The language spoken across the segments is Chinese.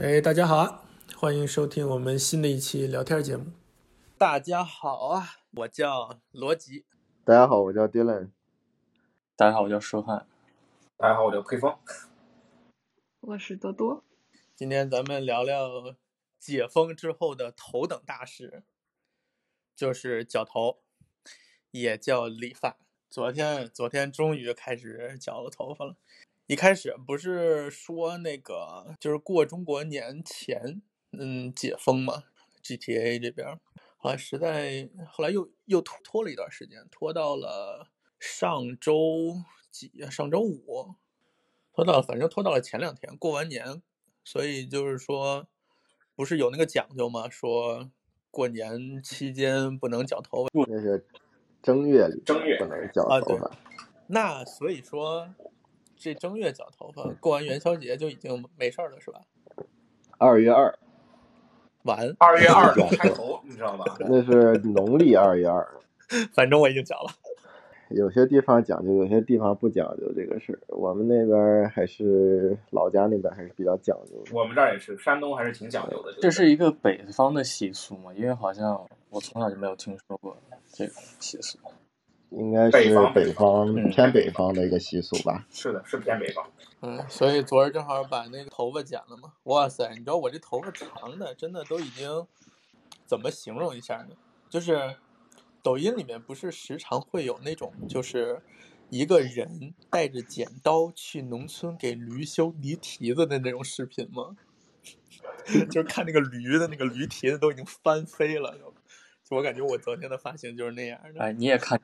哎，大家好啊！欢迎收听我们新的一期聊天节目。大家好啊，我叫罗辑。大家好，我叫 Dylan。大家好，我叫舒汉。大家好，我叫佩峰。我是多多。今天咱们聊聊解封之后的头等大事，就是绞头，也叫理发。昨天，昨天终于开始绞了头发了。一开始不是说那个，就是过中国年前，嗯，解封嘛，GTA 这边。后来实在，后来又又拖拖了一段时间，拖到了上周几？上周五，拖到反正拖到了前两天，过完年。所以就是说，不是有那个讲究嘛？说过年期间不能绞头发。那是正月里，正月不能绞头发。那所以说，这正月剪头发，过完元宵节就已经没事儿了，是吧？二月二。完。二月二 开头，你知道吧？那是农历二月二。反正我已经绞了。有些地方讲究，有些地方不讲究这个事儿。我们那边还是老家那边还是比较讲究的。我们这儿也是，山东还是挺讲究的。这是一个北方的习俗嘛？因为好像我从小就没有听说过这个习俗。应该是北方偏北方的一个习俗吧？是的，是偏北方。嗯，所以昨儿正好把那个头发剪了嘛。哇塞，你知道我这头发长的，真的都已经怎么形容一下呢？就是。抖音里面不是时常会有那种，就是一个人带着剪刀去农村给驴修驴蹄子的那种视频吗？就是看那个驴的那个驴蹄子都已经翻飞了，就我感觉我昨天的发型就是那样的。哎，你也看，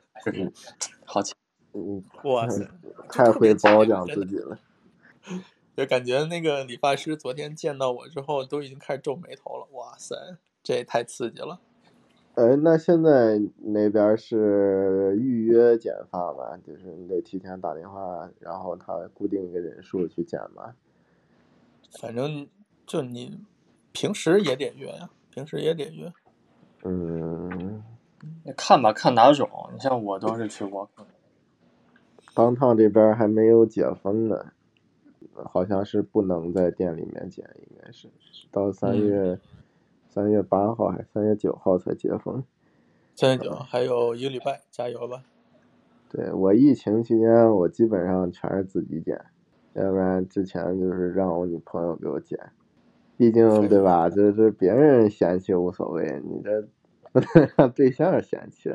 好奇，嗯，哇塞，太会褒奖自己了。就感觉那个理发师昨天见到我之后都已经开始皱眉头了。哇塞，这也太刺激了。哎，那现在那边是预约剪发吗？就是你得提前打电话，然后他固定一个人数去剪吗？反正就你平时也得约呀，平时也得约。嗯，看吧，看哪种。你像我都是去过。当趟这边还没有解封呢，好像是不能在店里面剪，应该是到三月。三月八号还是三月九号才解封？三月九还有一个礼拜，加油吧！对我疫情期间，我基本上全是自己剪，要不然之前就是让我女朋友给我剪。毕竟对吧？这这别人嫌弃无所谓，你这不能让对象嫌弃，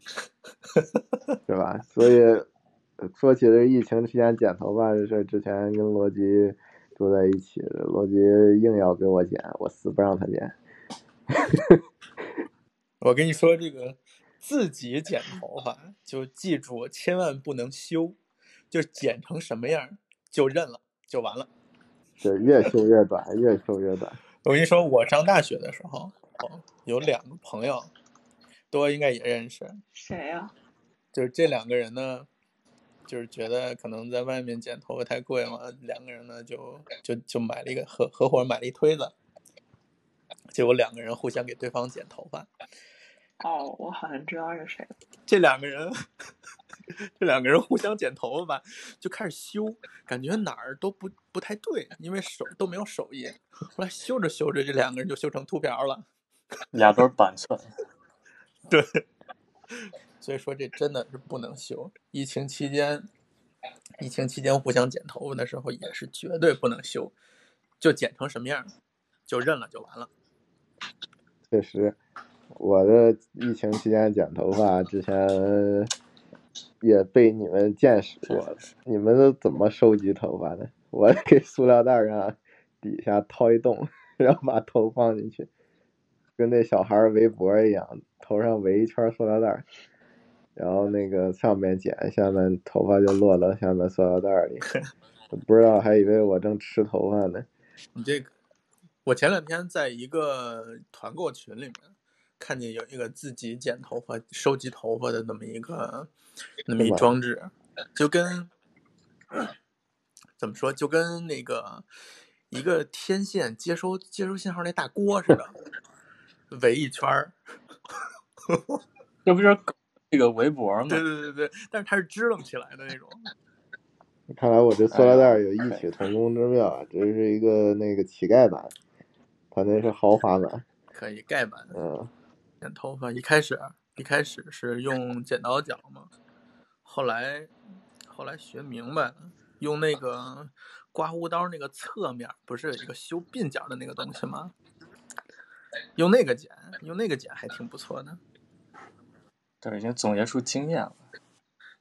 是吧？所以说起这疫情期间剪头发这事，之前跟罗辑。住在一起，罗辑硬要给我剪，我死不让他剪。我跟你说，这个自己剪头发就记住，千万不能修，就剪成什么样就认了，就完了。对，越修越短，越修越短。我跟你说，我上大学的时候，有两个朋友，多应该也认识。谁呀？就是这两个人呢。就是觉得可能在外面剪头发太贵嘛，两个人呢就就就买了一个合合伙买了一推子，结果两个人互相给对方剪头发。哦，我好像知道是谁。这两个人，这两个人互相剪头发吧，就开始修，感觉哪儿都不不太对，因为手都没有手艺。后来修着修着，这两个人就修成秃瓢了，俩都是板寸。对。所以说这真的是不能修。疫情期间，疫情期间互相剪头发的时候也是绝对不能修，就剪成什么样，就认了就完了。确实，我的疫情期间剪头发之前也被你们见识过。你们都怎么收集头发的？我给塑料袋上底下掏一洞，然后把头放进去，跟那小孩围脖一样，头上围一圈塑料袋。然后那个上面剪，下面头发就落到下面塑料袋里，不知道还以为我正吃头发呢。你这个，我前两天在一个团购群里面看见有一个自己剪头发、收集头发的那么一个那么一装置，就跟怎么说，就跟那个一个天线接收接收信号那大锅似的，围一圈儿，这不就是？那个围脖吗，对对对对，但是它是支棱起来的那种。看来我这塑料袋有异曲同工之妙啊！这是一个那个乞丐版，他那是豪华版。可以盖版。嗯。剪头发一开始一开始是用剪刀剪嘛，后来后来学明白了，用那个刮胡刀那个侧面不是有一个修鬓角的那个东西吗？用那个剪，用那个剪还挺不错的。这已经总结出经验了。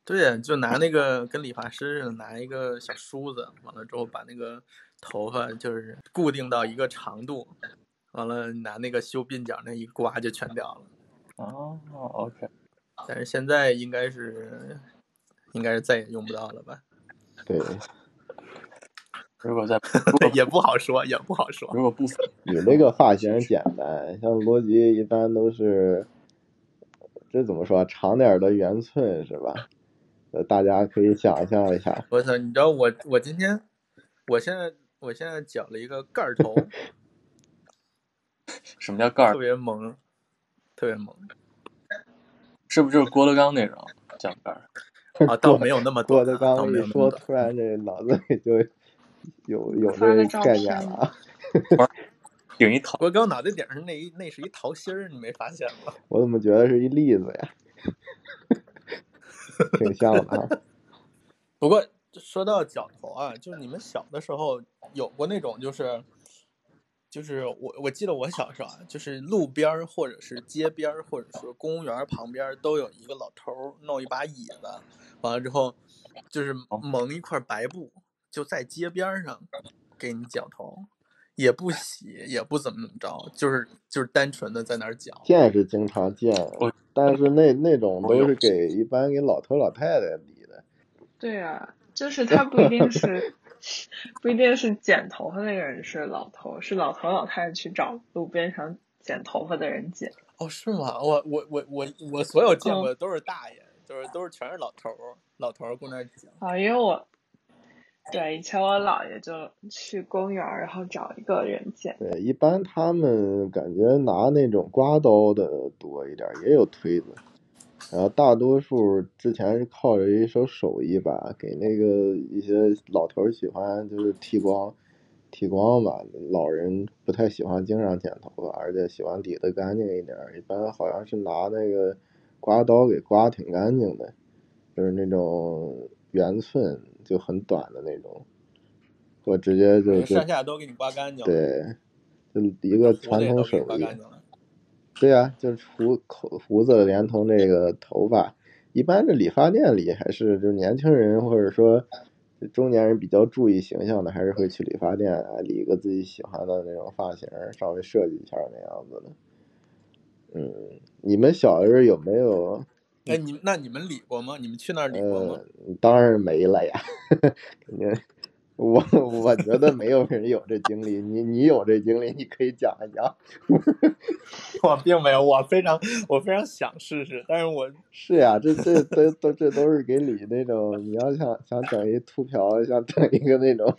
对，就拿那个跟理发师似的，拿一个小梳子，完了之后把那个头发就是固定到一个长度，完了拿那个修鬓角那一刮就全掉了。哦，OK。但是现在应该是，应该是再也用不到了吧？对。如果在 也不好说，也不好说。如果不，你那个发型简单，像罗辑一般都是，这怎么说？长点的圆寸是吧？大家可以想象一下。我操！你知道我我今天，我现在我现在剪了一个盖儿头。什么叫盖儿？特别萌，特别萌。是不是就是郭德纲那种讲盖儿？啊，倒没有那么多。郭德纲一说，突然这脑子里就有有这概念了。顶一桃。我刚脑袋顶上那一那是一桃心儿，你没发现吗？我怎么觉得是一栗子呀？挺像的，不过说到脚头啊，就是你们小的时候有过那种，就是，就是我我记得我小时候啊，就是路边儿或者是街边儿或者是公园旁边都有一个老头弄一把椅子，完了之后就是蒙一块白布，就在街边上给你绞头，也不洗也不怎么怎么着，就是就是单纯的在那儿绞。见是经常见。但是那那种都是给一般给老头老太太理的。对啊，就是他不一定是，不一定是剪头发那个人是老头，是老头老太太去找路边上剪头发的人剪。哦，是吗？我我我我我所有见过的都是大爷，就是都是全是老头儿，老头儿过那剪。啊，因为我。对，以前我姥爷就去公园，然后找一个人剪。对，一般他们感觉拿那种刮刀的多一点，也有推子。然后大多数之前是靠着一手手艺吧，给那个一些老头喜欢就是剃光，剃光吧。老人不太喜欢经常剪头发，而且喜欢理得干净一点。一般好像是拿那个刮刀给刮挺干净的，就是那种圆寸。就很短的那种，我直接就上下都给你刮干净。对，就一个传统手艺。对呀，就是胡口胡子连同这个头发，一般这理发店里还是就年轻人或者说中年人比较注意形象的，还是会去理发店啊理个自己喜欢的那种发型，稍微设计一下那样子的。嗯，你们小的时候有没有？哎，你那你们理过吗？你们去那儿理过吗？当然没了呀，肯定。我我觉得没有人有这经历，你你有这经历，你可以讲一讲。我并没有，我非常我非常想试试，但是我是呀，这这这都这都是给理那种，你要想想整一秃瓢，想整一个那种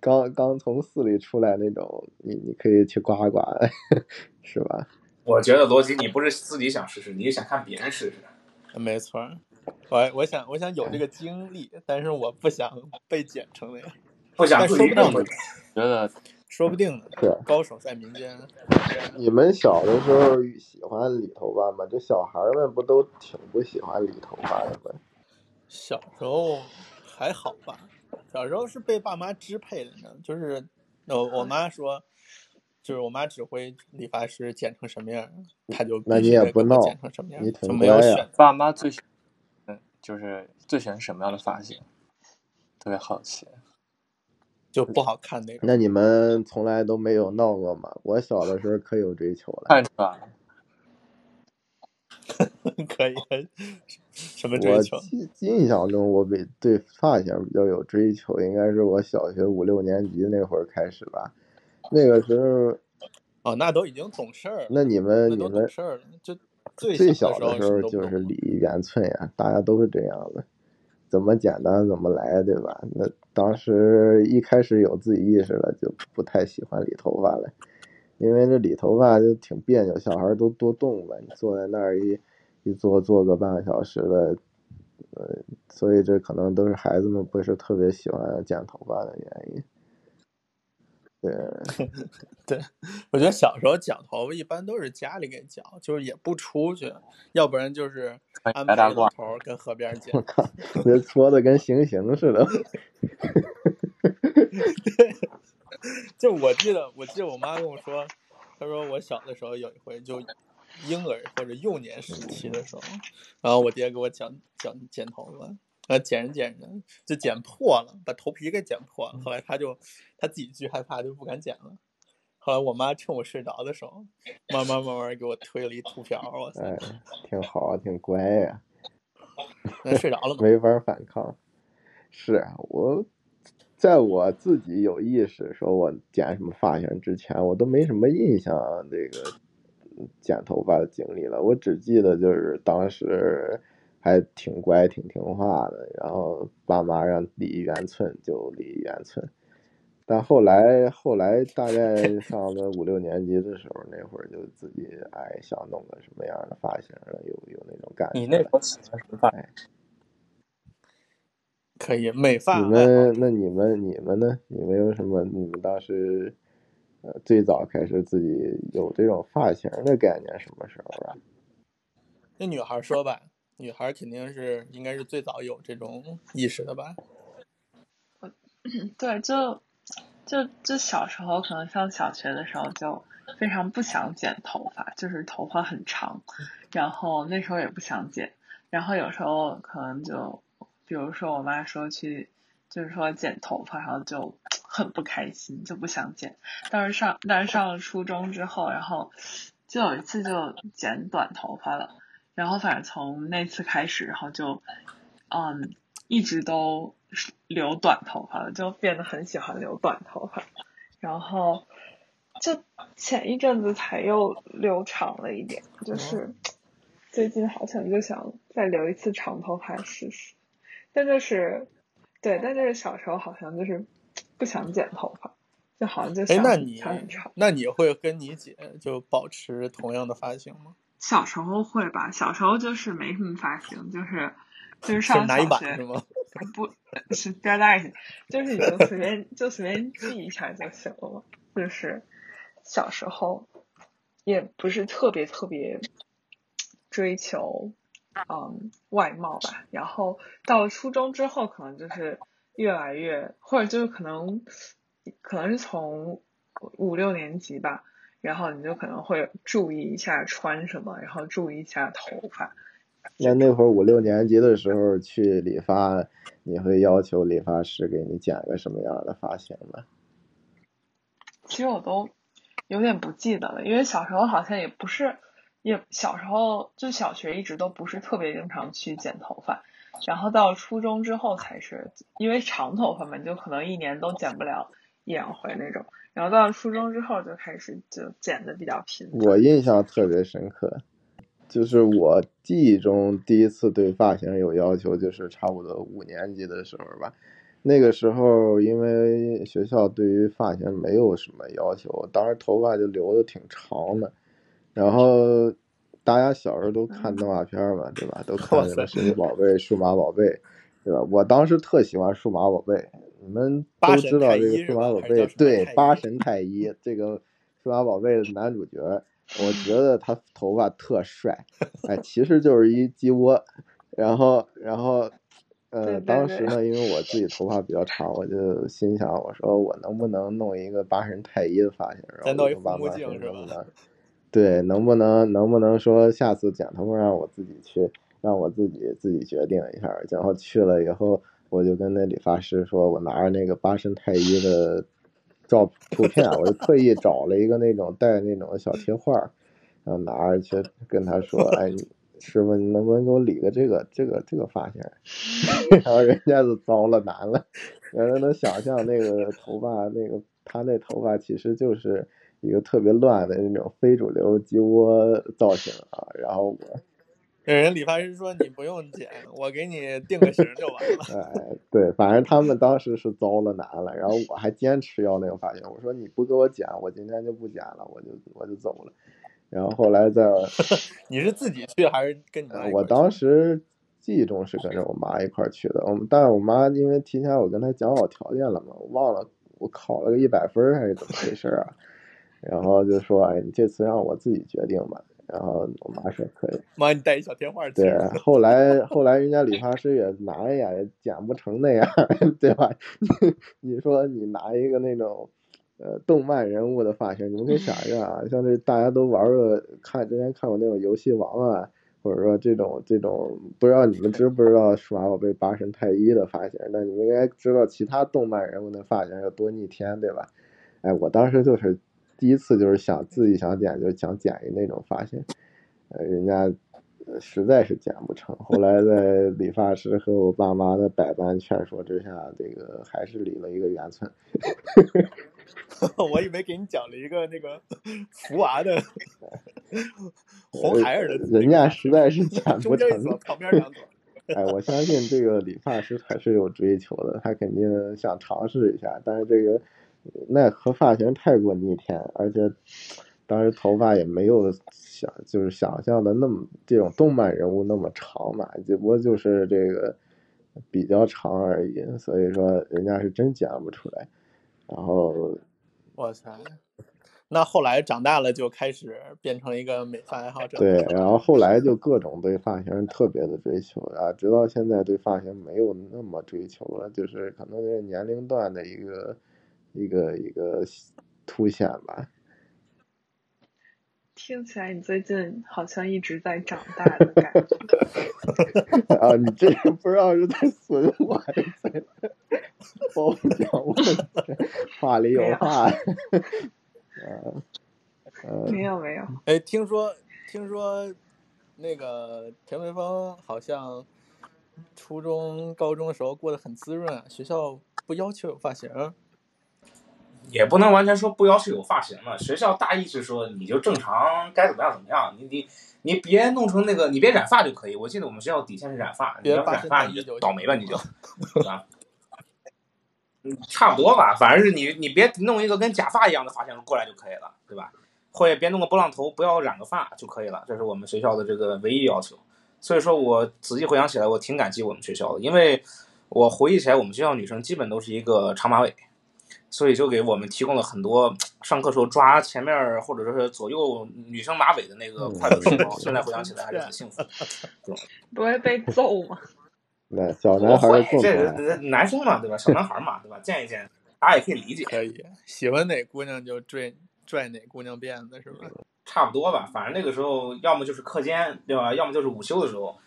刚刚从寺里出来那种，你你可以去刮刮，是吧？我觉得罗辑，你不是自己想试试，你是想看别人试试。没错，我我想我想有这个经历，但是我不想被剪成那样，不想说不定，觉得说不定是高手在民间。你们小的时候喜欢理头发吗？这小孩们不都挺不喜欢理头发的吗？小时候还好吧，小时候是被爸妈支配的呢，就是我我妈说。就是我妈指挥理发师剪成什么样，他就那你也不闹，你就没有选。爸妈最喜，嗯，就是最喜欢什么样的发型？特别好奇，就不好看那种。那你们从来都没有闹过吗？我小的时候可有追求了。看出来了。可以，什么追求？印象中，我比对发型比较有追求，应该是我小学五六年级那会儿开始吧。那个时候，哦，那都已经懂事儿。那你们你们懂事儿了，就最小的时候就是理圆寸呀，大家都是这样的，怎么简单怎么来，对吧？那当时一开始有自己意识了，就不太喜欢理头发了，因为这理头发就挺别扭，小孩都多动吧，你坐在那儿一一坐坐个半个小时的，呃，所以这可能都是孩子们不是特别喜欢剪头发的原因。对，对，我觉得小时候剪头发一般都是家里给剪，就是也不出去，要不然就是安排老头跟河边剪。我靠，这说的跟行刑似的。对就我记得，我记得我妈跟我说，她说我小的时候有一回就婴儿或者幼年时期的时候，然后我爹给我剪剪剪头发。呃，剪着剪着就剪破了，把头皮给剪破了。后来他就他自己巨害怕，就不敢剪了。后来我妈趁我睡着的时候，慢慢慢慢给我推了一秃瓢。我操，哎，挺好，挺乖呀。那睡着了 吗？没法反抗。是我，在我自己有意识说我剪什么发型之前，我都没什么印象这个剪头发的经历了。我只记得就是当时。还挺乖，挺听话的。然后爸妈让离一圆寸就离一圆寸，但后来后来大概 上了五六年级的时候，那会儿就自己哎想弄个什么样的发型了，有有那种感觉。你那时候喜欢什么发型？可以美发。你们那你们你们呢？你们有什么？你们当时呃最早开始自己有这种发型的概念什么时候啊？那女孩说吧。女孩肯定是应该是最早有这种意识的吧？对，就就就小时候可能上小学的时候就非常不想剪头发，就是头发很长，然后那时候也不想剪，然后有时候可能就比如说我妈说去就是说剪头发，然后就很不开心，就不想剪。但是上但是上了初中之后，然后就有一次就剪短头发了。然后反正从那次开始，然后就，嗯，一直都留短头发了，就变得很喜欢留短头发。然后就前一阵子才又留长了一点，就是最近好像就想再留一次长头发试试。但就是对，但就是小时候好像就是不想剪头发，就好像就哎那你。那你会跟你姐就保持同样的发型吗？小时候会吧，小时候就是没什么发型，就是就是上小学不，是边大一些，就是你就随便就随便记一下就行了。就是小时候也不是特别特别追求嗯外貌吧，然后到了初中之后，可能就是越来越，或者就是可能可能是从五六年级吧。然后你就可能会注意一下穿什么，然后注意一下头发。那那会儿五六年级的时候去理发，你会要求理发师给你剪个什么样的发型吗？其实我都有点不记得了，因为小时候好像也不是，也小时候就小学一直都不是特别经常去剪头发，然后到初中之后才是，因为长头发嘛，就可能一年都剪不了一两回那种。然后到了初中之后就开始就剪的比较频。我印象特别深刻，就是我记忆中第一次对发型有要求，就是差不多五年级的时候吧。那个时候因为学校对于发型没有什么要求，当时头发就留的挺长的。然后大家小时候都看动画片嘛，对吧？都看那个神奇宝贝、数码宝贝，对吧？我当时特喜欢数码宝贝。你们都知道这个数码宝贝，对八神太一这个数码宝贝的男主角，我觉得他头发特帅，哎，其实就是一鸡窝。然后，然后，呃，当时呢，因为我自己头发比较长，我就心想，我说我能不能弄一个八神太一的发型？然后我爸妈说能不能？对，能不能能不能说下次剪头发让我自己去，让我自己自己决定一下？然后去了以后。我就跟那理发师说，我拿着那个八神太一的照图片，我就特意找了一个那种带那种小贴画，然后拿着去跟他说：“哎，师傅，你能不能给我理个这个这个这个发型？” 然后人家就遭了难了，人家能想象那个头发，那个他那头发其实就是一个特别乱的那种非主流鸡窝造型啊，然后我。人理发师说：“你不用剪，我给你定个型就完了。”哎，对，反正他们当时是遭了难了，然后我还坚持要那个发型。我说：“你不给我剪，我今天就不剪了，我就我就走了。”然后后来在，你是自己去还是跟你？我当时记忆中是跟着我妈一块儿去的。我们但是我妈因为提前我跟她讲好条件了嘛，我忘了我考了个一百分儿还是怎么回事儿啊？然后就说哎，你这次让我自己决定吧。然后我妈说可以。妈，你带一小电话去。对，后来后来人家理发师也拿呀，也剪不成那样，对吧？你说你拿一个那种。呃，动漫人物的发型，你们可以想一下啊，像这大家都玩过，看之前看过那种游戏王啊，或者说这种这种，不知道你们知不知道数码宝贝八神太一的发型？那你们应该知道其他动漫人物的发型有多逆天，对吧？哎，我当时就是第一次就是想自己想剪，就想剪一那种发型，呃，人家实在是剪不成，后来在理发师和我爸妈的百般劝说之下，这个还是理了一个圆寸。我以为给你讲了一个那个福娃的 红孩儿的，人家实在是剪不成。旁边两朵。哎，我相信这个理发师还是有追求的，他肯定想尝试一下。但是这个奈何发型太过逆天，而且当时头发也没有想就是想象的那么这种动漫人物那么长嘛，只不过就是这个比较长而已。所以说，人家是真剪不出来。然后。我操！那后来长大了就开始变成一个美发爱好者。对，然后后来就各种对发型特别的追求啊，直到现在对发型没有那么追求了，就是可能是年龄段的一个一个一个凸显吧。听起来你最近好像一直在长大的感觉。啊，你这个不知道是在损我还是在 褒奖我？话里有话。没有没有。哎，听说听说那个田文峰好像初中、高中的时候过得很滋润啊，学校不要求有发型。也不能完全说不要求有发型嘛，学校大意是说你就正常该怎么样怎么样，你你你别弄成那个，你别染发就可以。我记得我们学校底线是染发，你要染发你就倒霉吧，你就，啊，嗯，差不多吧，反正是你你别弄一个跟假发一样的发型过来就可以了，对吧？或者别弄个波浪头，不要染个发就可以了，这是我们学校的这个唯一要求。所以说我仔细回想起来，我挺感激我们学校的，因为我回忆起来，我们学校女生基本都是一个长马尾。所以就给我们提供了很多上课时候抓前面或者说是左右女生马尾的那个快乐时光。现在回想起来还是很幸福。不会被揍吗？那小男孩更这男生嘛，对吧？小男孩嘛，对吧？见一见，大家也可以理解。可以，喜欢哪姑娘就拽拽哪姑娘辫子，是吧？差不多吧，反正那个时候要么就是课间，对吧？要么就是午休的时候。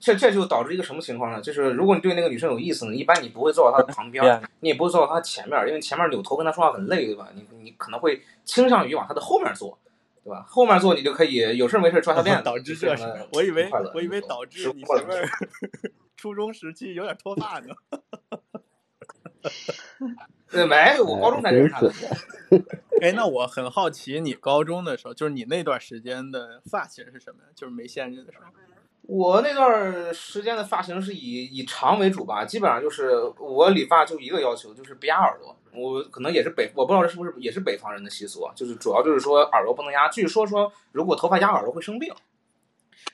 这这就导致一个什么情况呢？就是如果你对那个女生有意思呢，一般你不会坐到她的旁边，你也不会坐到她前面，因为前面扭头跟她说话很累，对吧？你你可能会倾向于往她的后面坐，对吧？后面坐你就可以有事没事抓她辫子。导致这，我以为我以为导致你前面 初中时期有点脱发呢。没，我高中才认识她的。哎，那我很好奇，你高中的时候，就是你那段时间的发型是什么呀？就是没限制的时候。我那段时间的发型是以以长为主吧，基本上就是我理发就一个要求，就是别压耳朵。我可能也是北，我不知道这是不是也是北方人的习俗啊，就是主要就是说耳朵不能压。据说说如果头发压耳朵会生病。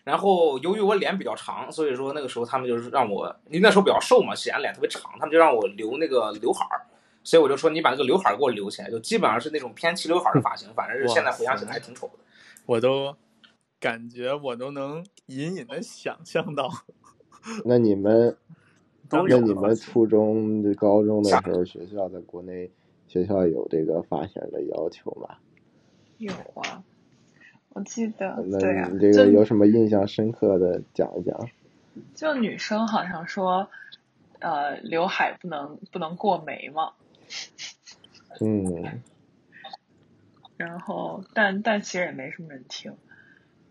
然后由于我脸比较长，所以说那个时候他们就是让我，因为那时候比较瘦嘛，显然脸特别长，他们就让我留那个刘海儿。所以我就说你把那个刘海儿给我留起来，就基本上是那种偏齐刘海的发型，反正是现在回想起来还挺丑的。我都。感觉我都能隐隐的想象到。那你们，那你们初中、高中的时候，学校在国内学校有这个发型的要求吗？有啊，我记得。那你这个有什么印象深刻的，讲一讲。就女生好像说，呃，刘海不能不能过眉毛。嗯。然后，但但其实也没什么人听。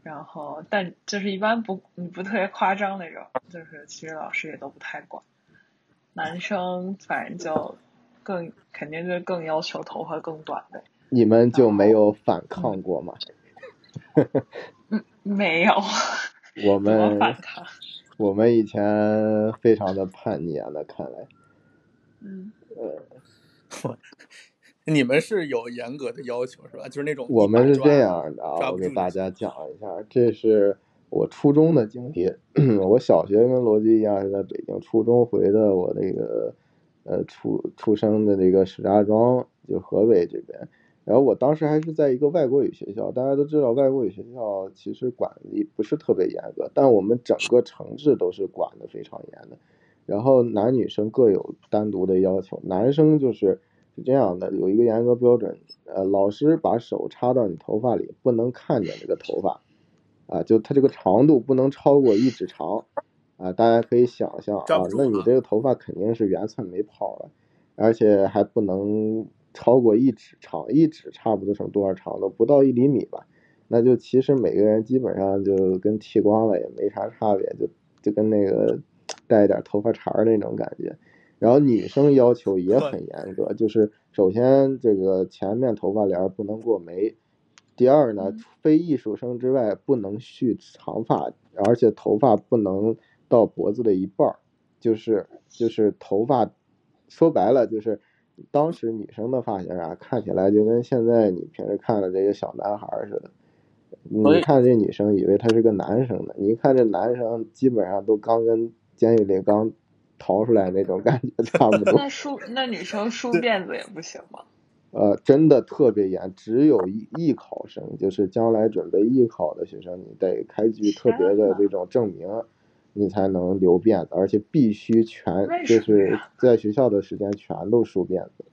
然后，但就是一般不，你不特别夸张那种，就是其实老师也都不太管。男生反正就更肯定就更要求头发更短呗。你们就没有反抗过吗？嗯，没有。我们反抗。我们以前非常的叛逆啊，那看来。嗯。呃。你们是有严格的要求是吧？就是那种我们是这样的啊，我给大家讲一下，这是我初中的经历。我小学跟罗辑一样是在北京，初中回的我那个呃出出生的那个石家庄，就河北这边。然后我当时还是在一个外国语学校，大家都知道外国语学校其实管理不是特别严格，但我们整个城市都是管的非常严的。然后男女生各有单独的要求，男生就是是这样的，有一个严格标准，呃，老师把手插到你头发里，不能看见这个头发，啊，就它这个长度不能超过一指长，啊，大家可以想象啊，那你这个头发肯定是圆寸没泡了，而且还不能超过一指长，一指差不多成多少长度？不到一厘米吧？那就其实每个人基本上就跟剃光了也没啥差别，就就跟那个。带一点头发茬儿那种感觉，然后女生要求也很严格，就是首先这个前面头发帘不能过眉，第二呢，非艺术生之外不能蓄长发，而且头发不能到脖子的一半儿，就是就是头发，说白了就是当时女生的发型啊，看起来就跟现在你平时看的这些小男孩似的，你看这女生以为他是个男生呢，你一看这男生基本上都刚跟。监狱里刚逃出来那种感觉 差不多。那梳那女生梳辫子也不行吗？呃，真的特别严，只有艺艺考生，就是将来准备艺考的学生，你得开具特别的这种证明，你才能留辫子，而且必须全就是在学校的时间全都梳辫子，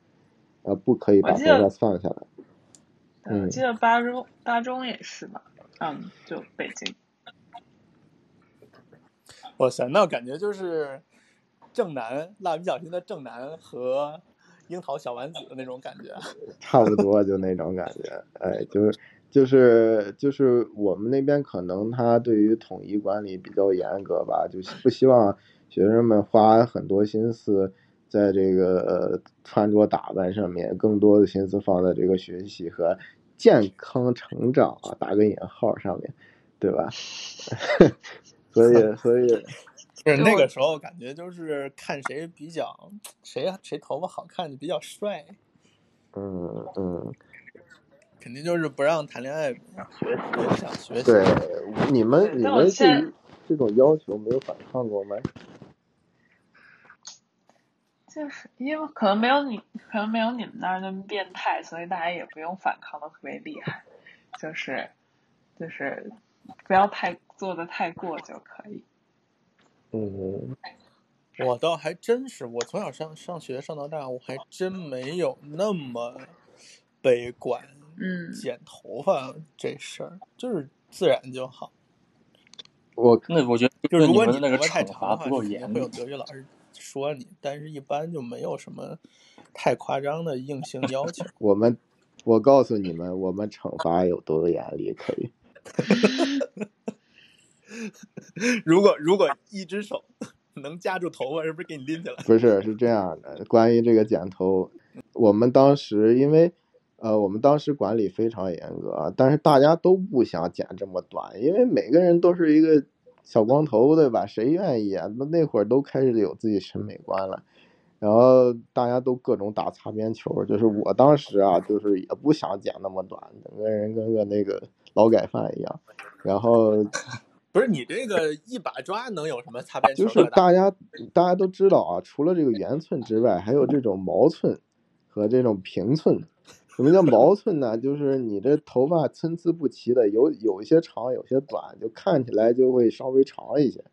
呃，不可以把头发放下来。嗯，记得八中八中也是吧？嗯，就北京。哇塞，那感觉就是正南蜡笔小新的正南和樱桃小丸子的那种感觉，差不多就那种感觉。哎，就是就是就是我们那边可能他对于统一管理比较严格吧，就不希望学生们花很多心思在这个穿着打扮上面，更多的心思放在这个学习和健康成长啊，打个引号上面，对吧？所以，所以，是那个时候感觉就是看谁比较谁谁头发好看就比较帅。嗯嗯，肯定就是不让谈恋爱，学习想学习。对，你们你们对于这种要求没有反抗过吗？就是因为可能没有你，可能没有你们那儿那么变态，所以大家也不用反抗的特别厉害，就是就是不要太。做的太过就可以。嗯，我倒还真是，我从小上上学上到大，我还真没有那么悲观。嗯，剪头发这事儿就是自然就好。我那我觉得，就是如果你那个太长的话，不够严，会有德育老师说你，但是一般就没有什么太夸张的硬性 要求。我们，我告诉你们，我们惩罚有多严厉，可以。如果如果一只手 能夹住头发，是不是给你拎起来？不是，是这样的。关于这个剪头，我们当时因为呃，我们当时管理非常严格，但是大家都不想剪这么短，因为每个人都是一个小光头，对吧？谁愿意啊？那那会儿都开始有自己审美观了，然后大家都各种打擦边球。就是我当时啊，就是也不想剪那么短，整个人跟个那个劳改犯一样，然后。不是你这个一把抓能有什么擦边球？就是大家大家都知道啊，除了这个圆寸之外，还有这种毛寸和这种平寸。什么叫毛寸呢？就是你这头发参差不齐的，有有一些长，有些短，就看起来就会稍微长一些，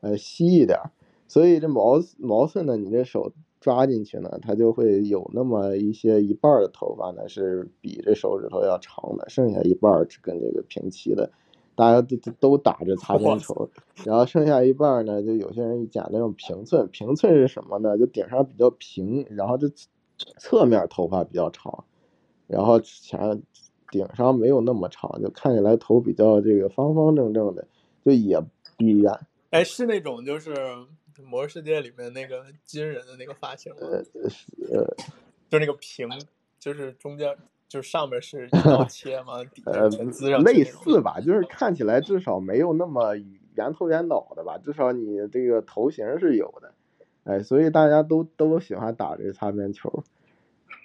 呃，稀一点。所以这毛毛寸呢，你这手抓进去呢，它就会有那么一些一半的头发呢是比这手指头要长的，剩下一半是跟这个平齐的。大家都都打着擦边球，然后剩下一半呢，就有些人剪那种平寸。平寸是什么呢？就顶上比较平，然后这侧面头发比较长，然后前顶上没有那么长，就看起来头比较这个方方正正的，就也不一样。哎，是那种就是《魔兽世界》里面那个金人的那个发型吗？呃，呃，就那个平，就是中间。就上面是一刀切吗？呃，类似吧，就是看起来至少没有那么圆头圆脑的吧，至少你这个头型是有的，哎，所以大家都都喜欢打这擦边球。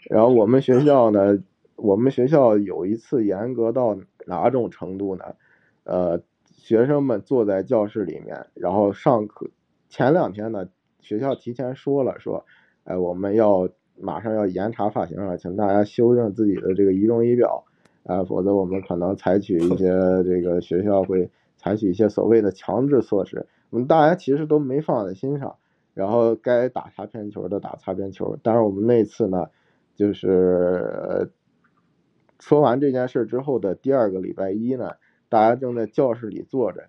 然后我们学校呢，我们学校有一次严格到哪种程度呢？呃，学生们坐在教室里面，然后上课。前两天呢，学校提前说了，说，哎，我们要马上要严查发型了，请大家修正自己的这个仪容仪表，啊，否则我们可能采取一些 这个学校会采取一些所谓的强制措施。我们大家其实都没放在心上，然后该打擦边球的打擦边球。但是我们那次呢，就是说完这件事之后的第二个礼拜一呢。大家正在教室里坐着，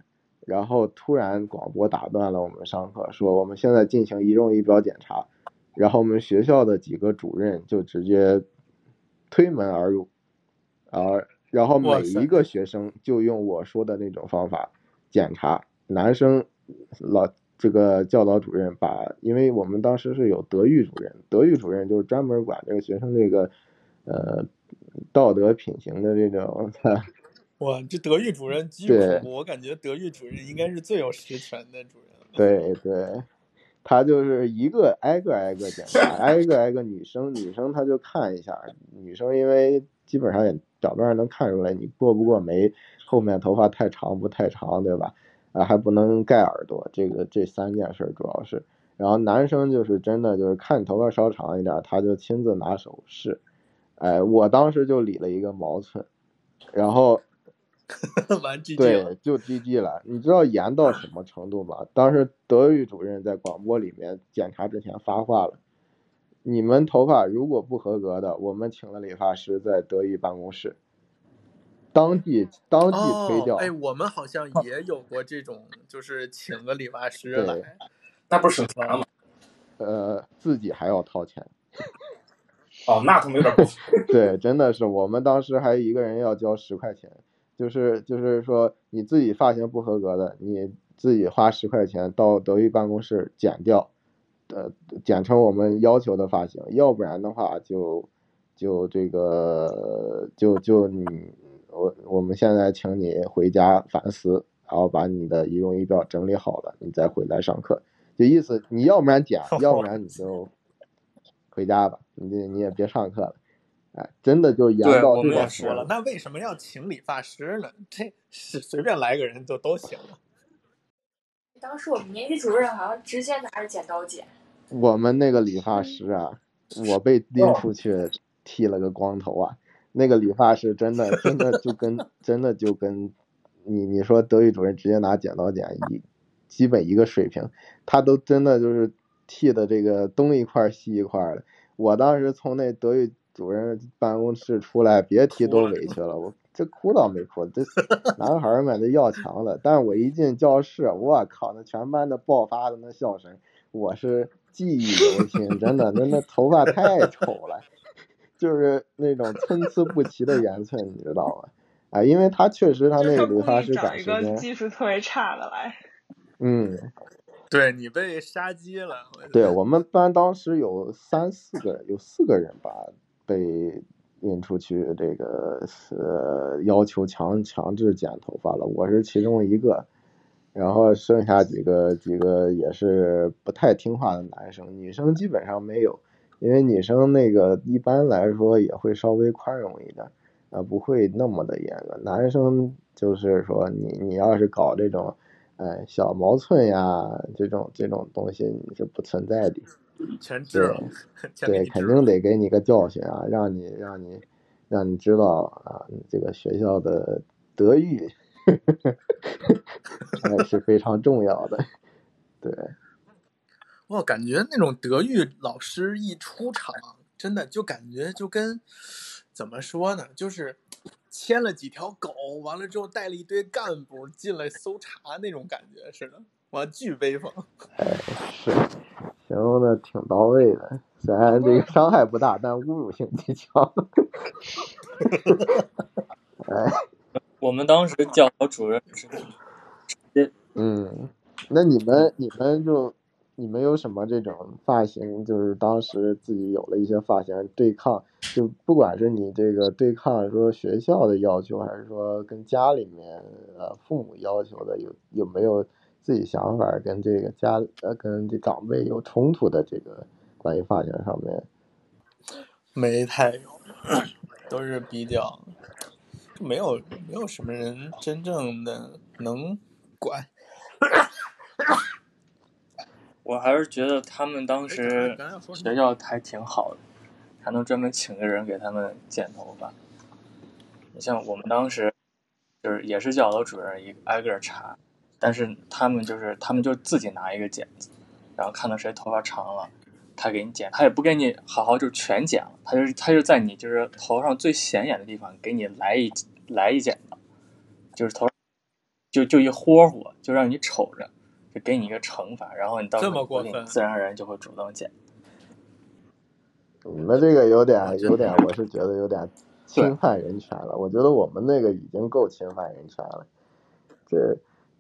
然后突然广播打断了我们上课，说我们现在进行仪容仪表检查。然后我们学校的几个主任就直接推门而入，啊，然后每一个学生就用我说的那种方法检查。男生老这个教导主任把，因为我们当时是有德育主任，德育主任就是专门管这个学生这个呃道德品行的这种。哇，这德育主任基础！我感觉德育主任应该是最有实权的主任。对对，他就是一个挨个挨个检查，挨个挨个女生，女生他就看一下，女生因为基本上也表面上能看出来你过不过眉，后面头发太长不太长，对吧？啊，还不能盖耳朵，这个这三件事主要是。然后男生就是真的就是看你头发稍长一点，他就亲自拿手试。哎，我当时就理了一个毛寸，然后。完 GG 对，就 GG 了。你知道严到什么程度吗？当时德育主任在广播里面检查之前发话了：你们头发如果不合格的，我们请了理发师在德育办公室，当即当即推掉。哎，我们好像 也有过这种，就是请个理发师来，那不是省钱吗？呃，自己还要掏钱。哦，那他妈有点不 对，真的是，我们当时还一个人要交十块钱。就是就是说，你自己发型不合格的，你自己花十块钱到德育办公室剪掉，呃，剪成我们要求的发型，要不然的话就就这个就就你我我们现在请你回家反思，然后把你的仪容仪表整理好了，你再回来上课。就意思你要不然剪，要不然你就回家吧，你你也别上课了。真的就严到这样说了，那为什么要请理发师呢？这是随便来个人就都行了。当时我们年级主任好像直接拿着剪刀剪。我们那个理发师啊，我被拎出去剃了个光头啊。那个理发师真的真的就跟 真的就跟你你说德育主任直接拿剪刀剪一基本一个水平，他都真的就是剃的这个东一块西一块的。我当时从那德育。主任办公室出来，别提多委屈了。我这哭倒没哭，这男孩们都要强了。但是我一进教室，我靠，那全班的爆发的那笑声，我是记忆犹新。真的，那那头发太丑了，就是那种参差不齐的圆寸，你知道吗？啊，因为他确实他那个理发师赶时间，技术特别差的来。嗯，对你被杀鸡了。对我们班当时有三四个，有四个人吧。被引出去，这个是要求强强制剪头发了。我是其中一个，然后剩下几个几个也是不太听话的男生，女生基本上没有，因为女生那个一般来说也会稍微宽容一点，啊，不会那么的严格。男生就是说，你你要是搞这种，哎，小毛寸呀，这种这种东西你是不存在的。全治了，对，肯定得给你个教训啊，让你让你让你知道啊，这个学校的德育那是非常重要的。对，我感觉那种德育老师一出场，真的就感觉就跟怎么说呢，就是牵了几条狗，完了之后带了一堆干部进来搜查那种感觉似的，哇，巨威风。哎，是。形容的挺到位的，虽然这个伤害不大，但侮辱性极强。哎，我们当时教导主任是，嗯，那你们你们就你们有什么这种发型？就是当时自己有了一些发型对抗，就不管是你这个对抗说学校的要求，还是说跟家里面呃父母要求的，有有没有？自己想法跟这个家呃跟这长辈有冲突的这个关于发型上面，没太有，都是比较，没有没有什么人真正的能管。我还是觉得他们当时学校还挺好的，还能专门请个人给他们剪头发。你像我们当时，就是也是教导主任一挨个查，但是他们就是他们就自己拿一个剪子，然后看到谁头发长了，他给你剪，他也不给你好好就全剪了，他就是他就在你就是头上最显眼的地方给你来一来一剪子，就是头就就一豁豁，就让你瞅着。就给你一个惩罚，然后你到时候自然而然就会主动剪。你们这个有点有点，我是觉得有点侵犯人权了。我觉得我们那个已经够侵犯人权了。这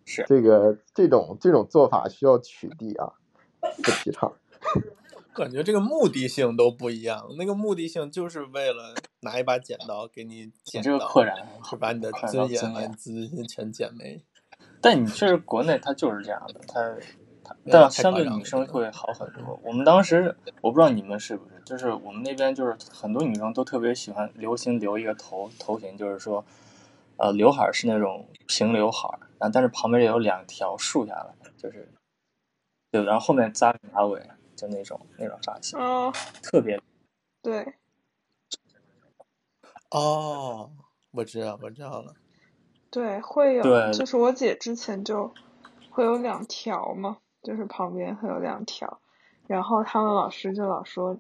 是这个这种这种做法需要取缔啊，不提倡。感觉这个目的性都不一样，那个目的性就是为了拿一把剪刀给你剪这个扩展，是把你的尊严、自信全剪没。但你确实国内它就是这样的，它 它但相对女生会好很多。我们当时我不知道你们是不是，就是我们那边就是很多女生都特别喜欢流行留一个头头型，就是说，呃，刘海是那种平刘海，然后但是旁边有两条竖下来，就是对，然后后面扎马尾，就那种那种发型，哦，特别对。哦，我知道，我知道了。对，会有，就是我姐之前就会有两条嘛，就是旁边会有两条，然后他们老师就老说，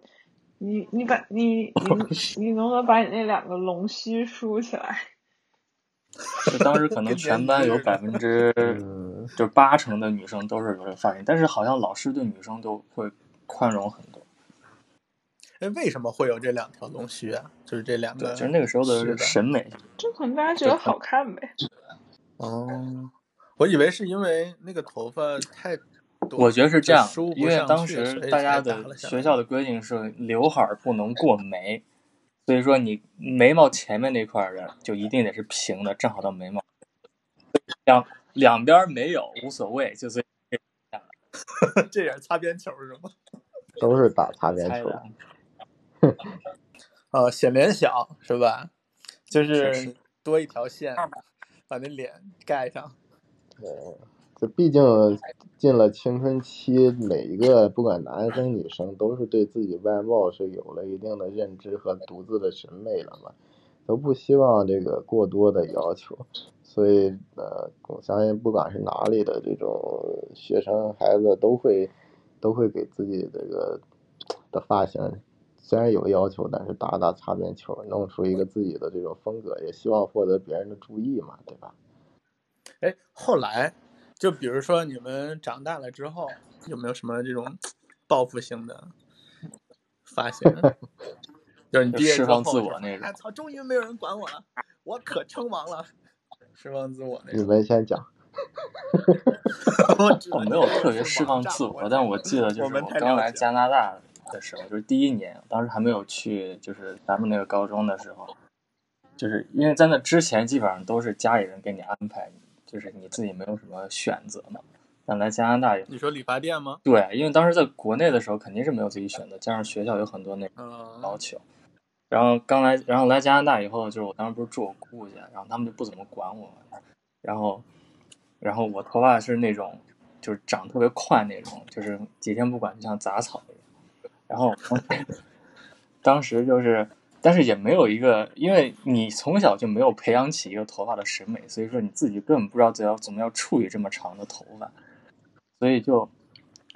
你你把你你 你能不能把你那两个龙须梳起来？就当时可能全班有 百分之就八成的女生都是有这个发型，但是好像老师对女生都会宽容很多。哎，为什么会有这两条龙须啊？就是这两个，就是那个时候的审美，就可能大家觉得好看呗。哦，我以为是因为那个头发太……我觉得是这样，因为当时大家的学校的规定是刘海不能过眉，所以说你眉毛前面那块的就一定得是平的，正好到眉毛。两两边没有无所谓，就 是这样擦边球是吗？都是打擦边球。呃，显脸小是吧？就是多一条线，把那脸盖上。对，这毕竟进了青春期，每一个不管男生女生，都是对自己外貌是有了一定的认知和独自的审美了嘛，都不希望这个过多的要求。所以呃，我相信不管是哪里的这种学生孩子，都会都会给自己这个的发型。虽然有要求，但是打打擦边球，弄出一个自己的这种风格，也希望获得别人的注意嘛，对吧？哎，后来就比如说你们长大了之后，有没有什么这种报复性的发型？就是你毕业释放自我那种。哎操，终于没有人管我了，我可称王了！释放自我那种。你们先讲。我没有特别释放自我，但我记得就是我刚来加拿大。的时候就是第一年，当时还没有去，就是咱们那个高中的时候，就是因为在那之前基本上都是家里人给你安排，就是你自己没有什么选择嘛。但来加拿大，你说理发店吗？对，因为当时在国内的时候肯定是没有自己选择，加上学校有很多那个要求。然后刚来，然后来加拿大以后，就是我当时不是住我姑姑家，然后他们就不怎么管我，然后，然后我头发是那种就是长特别快那种，就是几天不管就像杂草一样。然后，当时就是，但是也没有一个，因为你从小就没有培养起一个头发的审美，所以说你自己根本不知道怎样怎么样处理这么长的头发，所以就，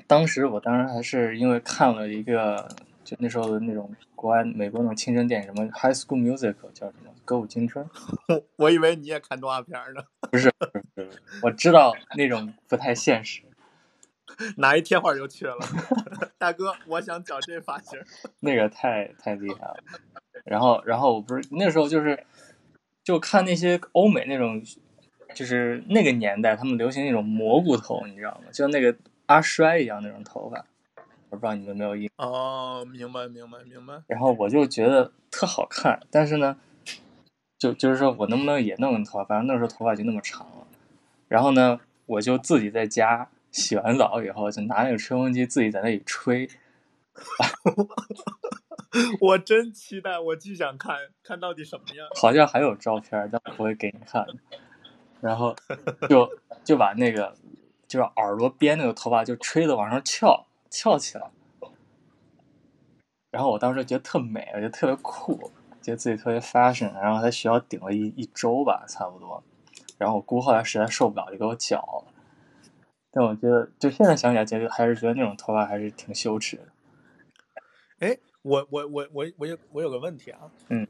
当时我当时还是因为看了一个，就那时候的那种国外美国那种青春电影，什么《High School Musical》叫什么《歌舞青春》，我以为你也看动画片呢。不是，不是，我知道那种不太现实。拿一贴画就去了，大哥，我想找这发型。那个太太厉害了。然后，然后我不是那时候就是，就看那些欧美那种，就是那个年代他们流行那种蘑菇头，你知道吗？就那个阿衰一样那种头发。我不知道你们没有印哦，明白，明白，明白。然后我就觉得特好看，但是呢，就就是说我能不能也弄个头发？反正那时候头发就那么长了。然后呢，我就自己在家。洗完澡以后，就拿那个吹风机自己在那里吹。我真期待，我巨想看看到底什么样。好像还有照片，但不会给你看。然后就就把那个就是耳朵边那个头发就吹的往上翘翘起来，然后我当时觉得特美，我觉得特别酷，觉得自己特别 fashion，然后在学校顶了一一周吧，差不多。然后我姑后来实在受不了，就给我剪了。但我觉得，就现在想起来，觉得还是觉得那种头发还是挺羞耻的。哎，我我我我我有我有个问题啊。嗯。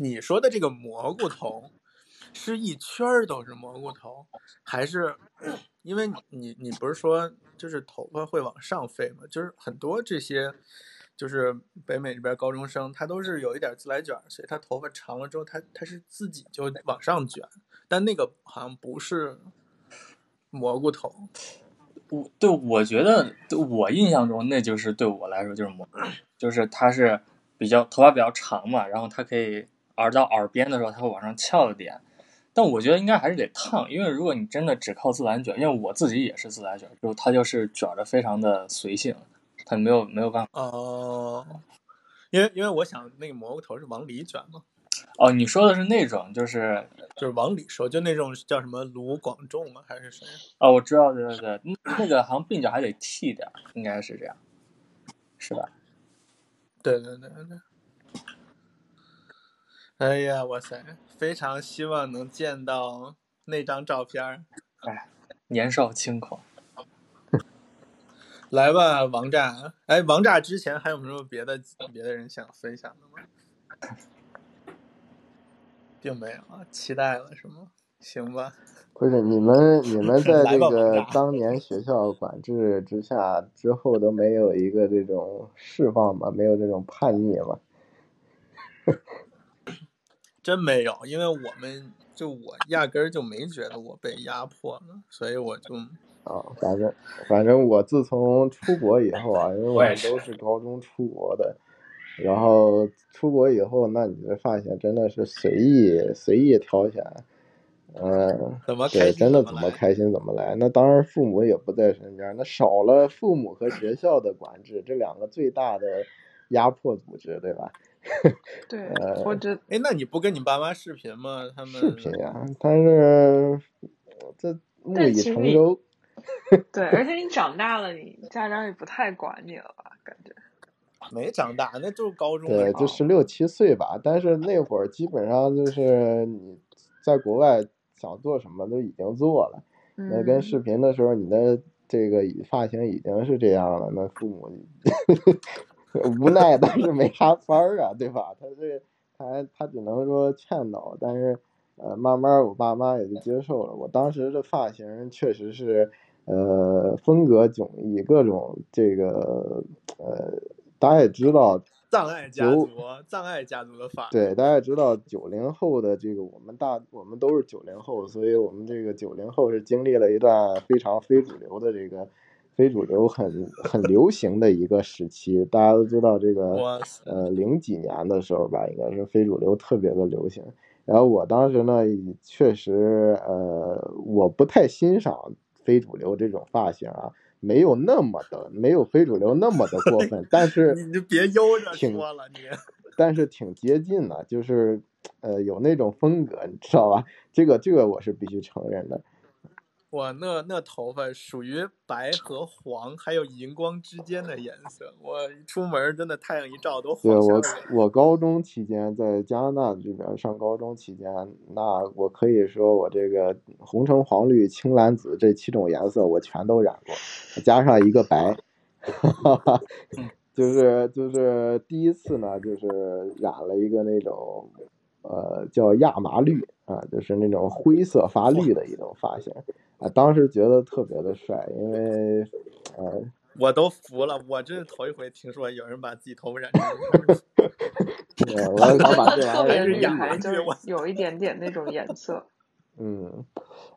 你说的这个蘑菇头，是一圈儿都是蘑菇头，还是因为你你不是说就是头发会往上飞吗？就是很多这些，就是北美这边高中生，他都是有一点自来卷，所以他头发长了之后，他他是自己就往上卷，但那个好像不是蘑菇头。我对我觉得，对我印象中那就是对我来说就是蘑，就是他是比较头发比较长嘛，然后它可以。耳到耳边的时候，它会往上翘一点，但我觉得应该还是得烫，因为如果你真的只靠自然卷，因为我自己也是自然卷，就它就是卷的非常的随性，它没有没有办法。哦，因为因为我想那个蘑菇头是往里卷嘛。哦，你说的是那种，就是就是往里收，就那种叫什么卢广仲吗？还是谁？哦，我知道，对对对，那个好像鬓角还得剃点，应该是这样，是吧？对对对对。哎呀，哇塞！非常希望能见到那张照片儿。哎，年少轻狂。来吧，王炸！哎，王炸之前还有没有别的别的人想分享的吗？并没有啊，期待了是吗？行吧。不是你们，你们在这个当年学校管制之下之后都没有一个这种释放吗？没有这种叛逆吗？真没有，因为我们就我压根儿就没觉得我被压迫了，所以我就啊，反正反正我自从出国以后啊，因为我们都是高中出国的，然后出国以后，那你会发型真的是随意随意挑选，嗯，怎么对，真的怎么开心怎么来。那当然父母也不在身边，那少了父母和学校的管制，这两个最大的压迫组织，对吧？对，或者哎，那你不跟你爸妈视频吗？他们视频呀，但是这木已成舟。对，而且你长大了，你家长也不太管你了吧？没长大，那就是高中。对，就十六七岁吧。但是那会儿基本上就是你在国外想做什么都已经做了。那跟视频的时候，你的这个发型已经是这样了，那父母。无奈，但是没啥法儿啊，对吧？他这他他只能说劝导，但是呃，慢慢我爸妈也就接受了。我当时的发型确实是呃风格迥异，各种这个呃，大家也知道 藏爱家族，藏爱家族的发对，大家也知道九零后的这个我们大我们都是九零后，所以我们这个九零后是经历了一段非常非主流的这个。非主流很很流行的一个时期，大家都知道这个呃零几年的时候吧，应该是非主流特别的流行。然后我当时呢，确实呃我不太欣赏非主流这种发型啊，没有那么的没有非主流那么的过 分，但是你就别悠着说了你，但是挺接近的，就是呃有那种风格，你知道吧？这个这个我是必须承认的。哇，那那头发属于白和黄还有荧光之间的颜色。我出门真的太阳一照都黄。对我，我高中期间在加拿大这边上高中期间，那我可以说我这个红橙黄绿青蓝紫这七种颜色我全都染过，加上一个白，哈哈，就是就是第一次呢，就是染了一个那种呃叫亚麻绿啊，就是那种灰色发绿的一种发型。啊，当时觉得特别的帅，因为，呃，我都服了，我真是头一回听说有人把自己头发染成。对，我想把这玩意儿染还就是有一点点那种颜色。嗯，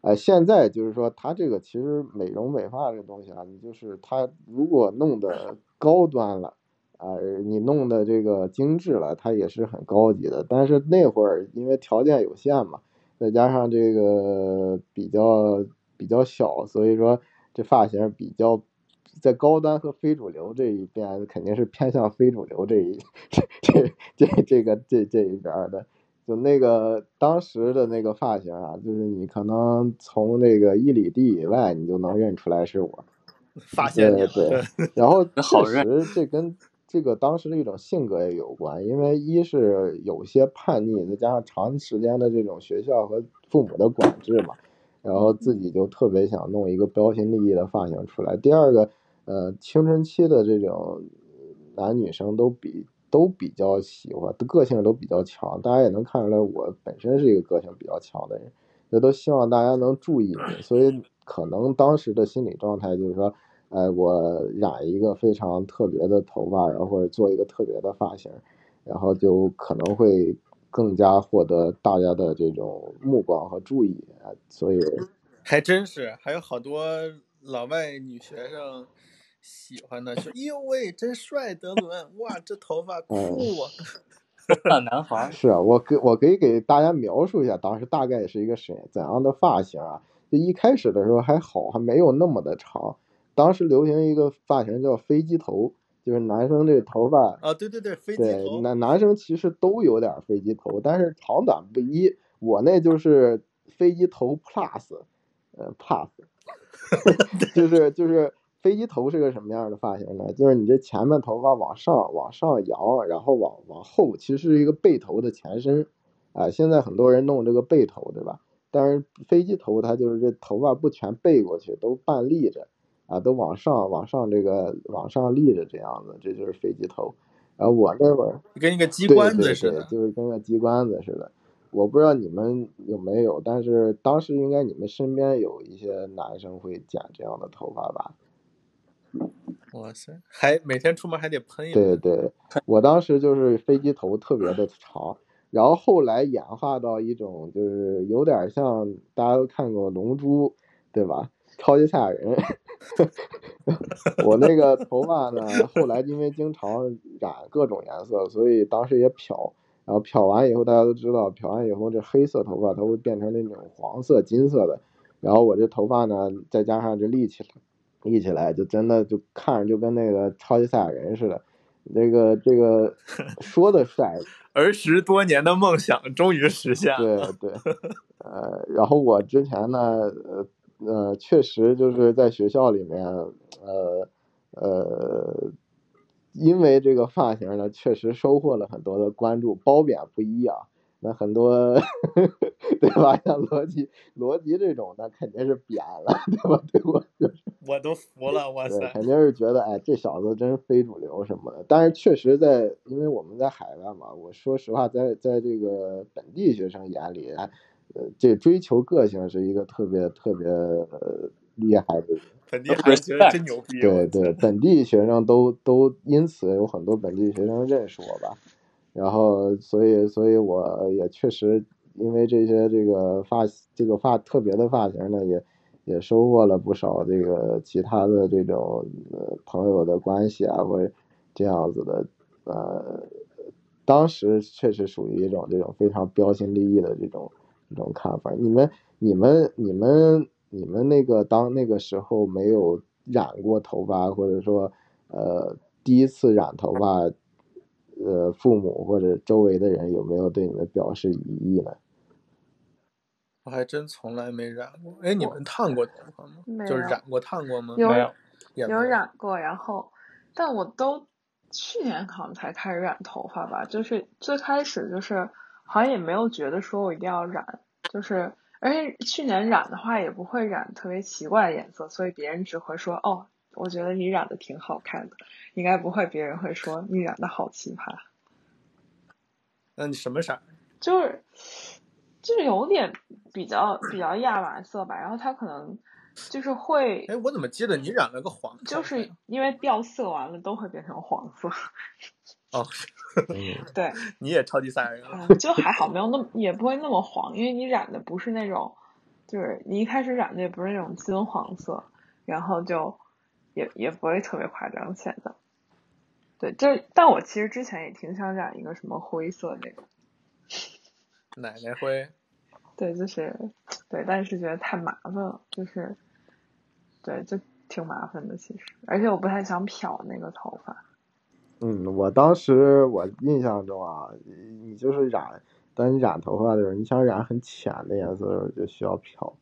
哎，现在就是说，它这个其实美容美发这个东西啊，你就是它如果弄得高端了，啊，你弄的这个精致了，它也是很高级的。但是那会儿因为条件有限嘛，再加上这个比较。比较小，所以说这发型比较在高端和非主流这一边，肯定是偏向非主流这一 这这这这个这这一边的，就那个当时的那个发型啊，就是你可能从那个一里地以外，你就能认出来是我。发现对对，然后确实这跟这个当时的一种性格也有关，因为一是有些叛逆，再加上长时间的这种学校和父母的管制嘛，然后自己就特别想弄一个标新立异的发型出来。第二个，呃，青春期的这种男女生都比都比较喜欢，个性都比较强，大家也能看出来，我本身是一个个性比较强的人，也都希望大家能注意，所以。可能当时的心理状态就是说，哎，我染一个非常特别的头发，然后或者做一个特别的发型，然后就可能会更加获得大家的这种目光和注意所以 还真是，还有好多老外女学生喜欢的，说：“哎呦喂，真帅，德伦！哇，这头发酷啊！” 大男孩 是啊，我给我可以给大家描述一下，当时大概是一个什怎样的发型啊？就一开始的时候还好，还没有那么的长。当时流行一个发型叫飞机头，就是男生这头发啊，对对对，飞机头。男男生其实都有点飞机头，但是长短不一。我那就是飞机头 plus，呃 plus，就是就是飞机头是个什么样的发型呢？就是你这前面头发往上往上扬，然后往往后，其实是一个背头的前身。啊，现在很多人弄这个背头，对吧？但是飞机头它就是这头发不全背过去，都半立着，啊，都往上往上这个往上立着这样子，这就是飞机头。然后我那会儿跟一个鸡冠子似的，就是跟个鸡冠子似的。我不知道你们有没有，但是当时应该你们身边有一些男生会剪这样的头发吧？哇塞，还每天出门还得喷一对对，我当时就是飞机头特别的长。然后后来演化到一种，就是有点像大家都看过《龙珠》，对吧？超级赛亚人。我那个头发呢，后来因为经常染各种颜色，所以当时也漂。然后漂完以后，大家都知道，漂完以后这黑色头发它会变成那种黄色、金色的。然后我这头发呢，再加上这立起来，立起来就真的就看着就跟那个超级赛亚人似的。那个这个 说的帅。儿时多年的梦想终于实现了。对对，呃，然后我之前呢，呃呃，确实就是在学校里面，呃呃，因为这个发型呢，确实收获了很多的关注，褒贬不一啊。那很多，对吧？像罗辑罗辑这种，那肯定是贬了，对吧？对我我都服了，哇塞！肯定是觉得，哎，这小子真非主流什么的。但是确实在，因为我们在海外嘛，我说实话，在在这个本地学生眼里，呃，这追求个性是一个特别特别呃厉害的。本地孩子觉得真牛逼。对 对，本地学生都都因此有很多本地学生认识我吧。然后，所以，所以我也确实因为这些这个发这个发特别的发型呢，也也收获了不少这个其他的这种呃朋友的关系啊，或者这样子的呃，当时确实属于一种这种非常标新立异的这种这种看法。你们、你们、你们、你们那个当那个时候没有染过头发，或者说呃第一次染头发。呃，父母或者周围的人有没有对你们表示异议呢？我还真从来没染过。哎，你们烫过头发吗？没有。就是染过、烫过吗？有，有染过。然后，但我都去年可能才开始染头发吧。就是最开始就是好像也没有觉得说我一定要染，就是而且去年染的话也不会染特别奇怪的颜色，所以别人只会说哦。我觉得你染的挺好看的，应该不会别人会说你染的好奇葩。那你什么色？就是就是有点比较比较亚麻色吧，然后它可能就是会。哎，我怎么记得你染了个黄？就是因为掉色完了都会变成黄色。哦，对。你也超级赛亚人了。就还好，没有那么也不会那么黄，因为你染的不是那种，就是你一开始染的也不是那种金黄色，然后就。也也不会特别夸张显得，对，这但我其实之前也挺想染一个什么灰色那种，奶奶灰，对，就是对，但是觉得太麻烦了，就是，对，就挺麻烦的其实，而且我不太想漂那个头发。嗯，我当时我印象中啊，你就是染当你染头发的时候，你想染很浅的颜色就需要漂，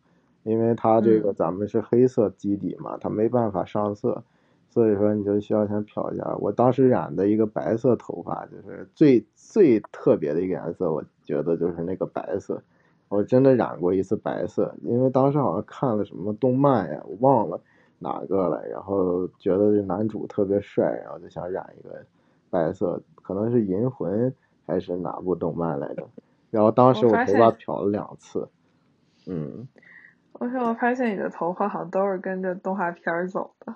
因为它这个咱们是黑色基底嘛，它没办法上色，所以说你就需要先漂一下。我当时染的一个白色头发，就是最最特别的一个颜色，我觉得就是那个白色。我真的染过一次白色，因为当时好像看了什么动漫呀，我忘了哪个了，然后觉得这男主特别帅，然后就想染一个白色，可能是银魂还是哪部动漫来着？然后当时我头发漂了两次，嗯。而且我发现你的头发好像都是跟着动画片走的。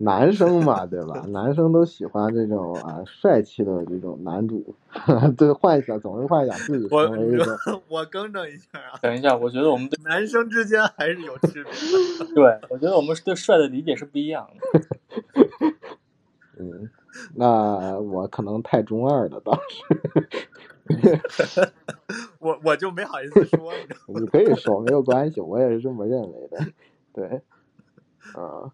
男生嘛，对吧？男生都喜欢这种啊帅气的这种男主，对幻想总是幻想自己成为一个。我更正一下啊，等一下，我觉得我们对男生之间还是有区别。对，我觉得我们对帅的理解是不一样的。嗯，那我可能太中二了，当时。我我就没好意思说。你可以说没有关系，我也是这么认为的。对，啊。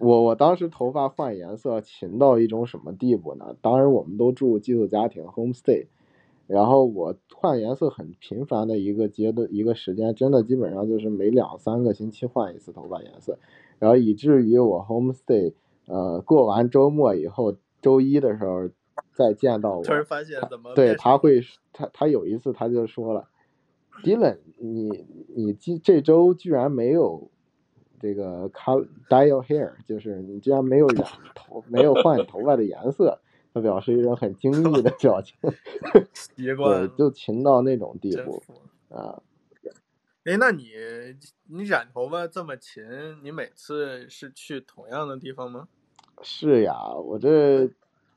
我我当时头发换颜色勤到一种什么地步呢？当时我们都住寄宿家庭 homestay，然后我换颜色很频繁的一个阶段一个时间，真的基本上就是每两三个星期换一次头发颜色，然后以至于我 homestay，呃，过完周末以后，周一的时候再见到我，突然发现怎么对他会他他有一次他就说了，Dylan，你你今这周居然没有。这个 color dye your hair，就是你居然没有染头，没有换头发的颜色，他表示一种很惊异的表情。对，就勤到那种地步啊。哎，那你你染头发这么勤，你每次是去同样的地方吗？是呀，我这。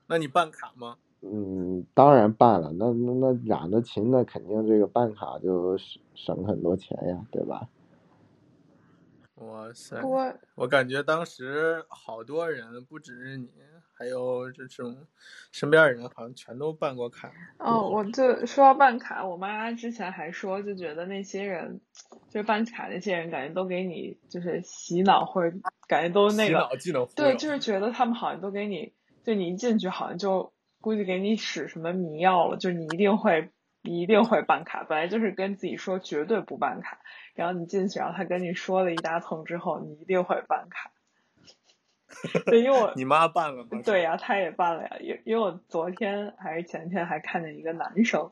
那你办卡吗？嗯，当然办了。那那那染的勤，那肯定这个办卡就省省很多钱呀，对吧？哇塞！我我感觉当时好多人，不只是你，还有这种身边的人，好像全都办过卡。哦，我就说到办卡，我妈之前还说，就觉得那些人，就是办卡那些人，感觉都给你就是洗脑，或者感觉都那个洗脑技能对，就是觉得他们好像都给你，就你一进去，好像就估计给你使什么迷药了，就你一定会，你一定会办卡。本来就是跟自己说绝对不办卡。然后你进去，然后他跟你说了一大通之后，你一定会办卡。对，因为我你妈办了吗？对呀，他也办了呀。因因为我昨天还是前天还看见一个男生，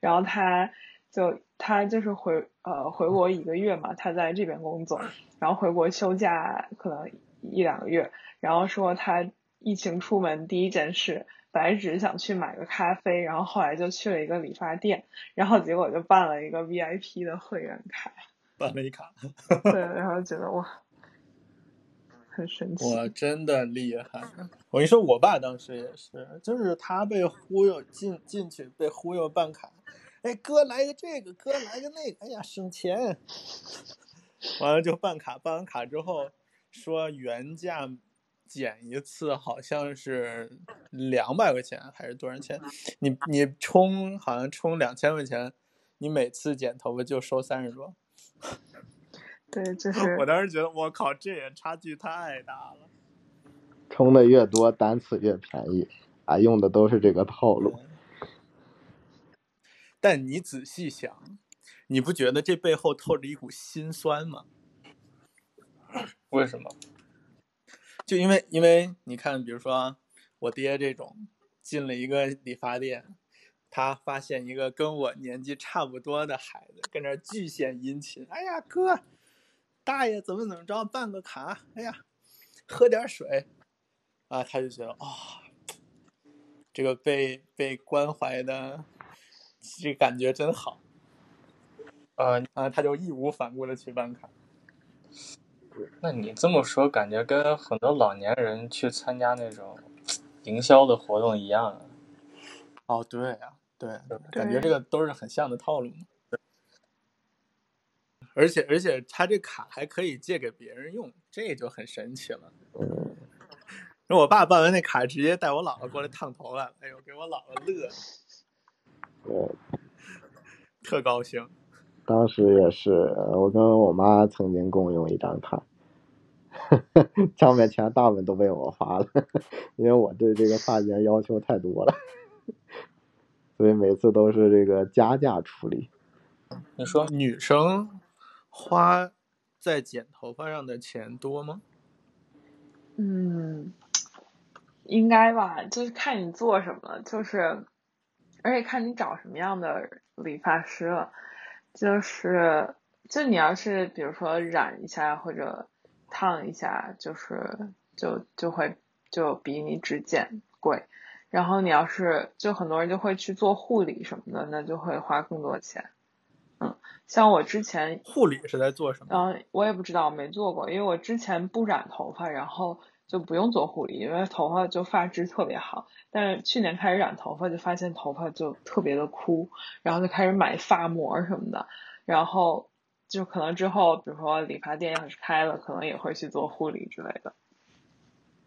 然后他就他就是回呃回国一个月嘛，他在这边工作，然后回国休假可能一两个月，然后说他疫情出门第一件事。本来只是想去买个咖啡，然后后来就去了一个理发店，然后结果就办了一个 VIP 的会员卡。办了一卡，对，然后觉得哇，很神奇。我真的厉害！我跟你说，我爸当时也是，就是他被忽悠进进去，被忽悠办卡。哎，哥来个这个，哥来个那个，哎呀，省钱。完了就办卡，办完卡之后说原价减一次好像是两百块钱还是多少钱？你你充好像充两千块钱，你每次剪头发就收三十多。对，就是我当时觉得，我靠，这也差距太大了。充的越多，单次越便宜，啊，用的都是这个套路。但你仔细想，你不觉得这背后透着一股心酸吗？为什么？就因为，因为你看，比如说我爹这种进了一个理发店。他发现一个跟我年纪差不多的孩子跟那巨献殷勤，哎呀哥，大爷怎么怎么着办个卡，哎呀，喝点水，啊，他就觉得啊，这个被被关怀的这感觉真好，呃啊，他就义无反顾的去办卡。那你这么说，感觉跟很多老年人去参加那种营销的活动一样啊。哦，对呀。对，感觉这个都是很像的套路。而且而且，他这卡还可以借给别人用，这就很神奇了。那我爸办完那卡，直接带我姥姥过来烫头了，哎呦，给我姥姥乐。对，特高兴。当时也是，我跟我妈曾经共用一张卡，上面钱大部分都被我花了，因为我对这个发型要求太多了。所以每次都是这个加价处理。你说女生花在剪头发上的钱多吗？嗯，应该吧，就是看你做什么，就是，而且看你找什么样的理发师了，就是，就你要是比如说染一下或者烫一下，就是就就会就比你只剪贵。然后你要是就很多人就会去做护理什么的，那就会花更多钱。嗯，像我之前护理是在做什么？嗯，我也不知道，没做过，因为我之前不染头发，然后就不用做护理，因为头发就发质特别好。但是去年开始染头发，就发现头发就特别的枯，然后就开始买发膜什么的，然后就可能之后，比如说理发店要是开了，可能也会去做护理之类的。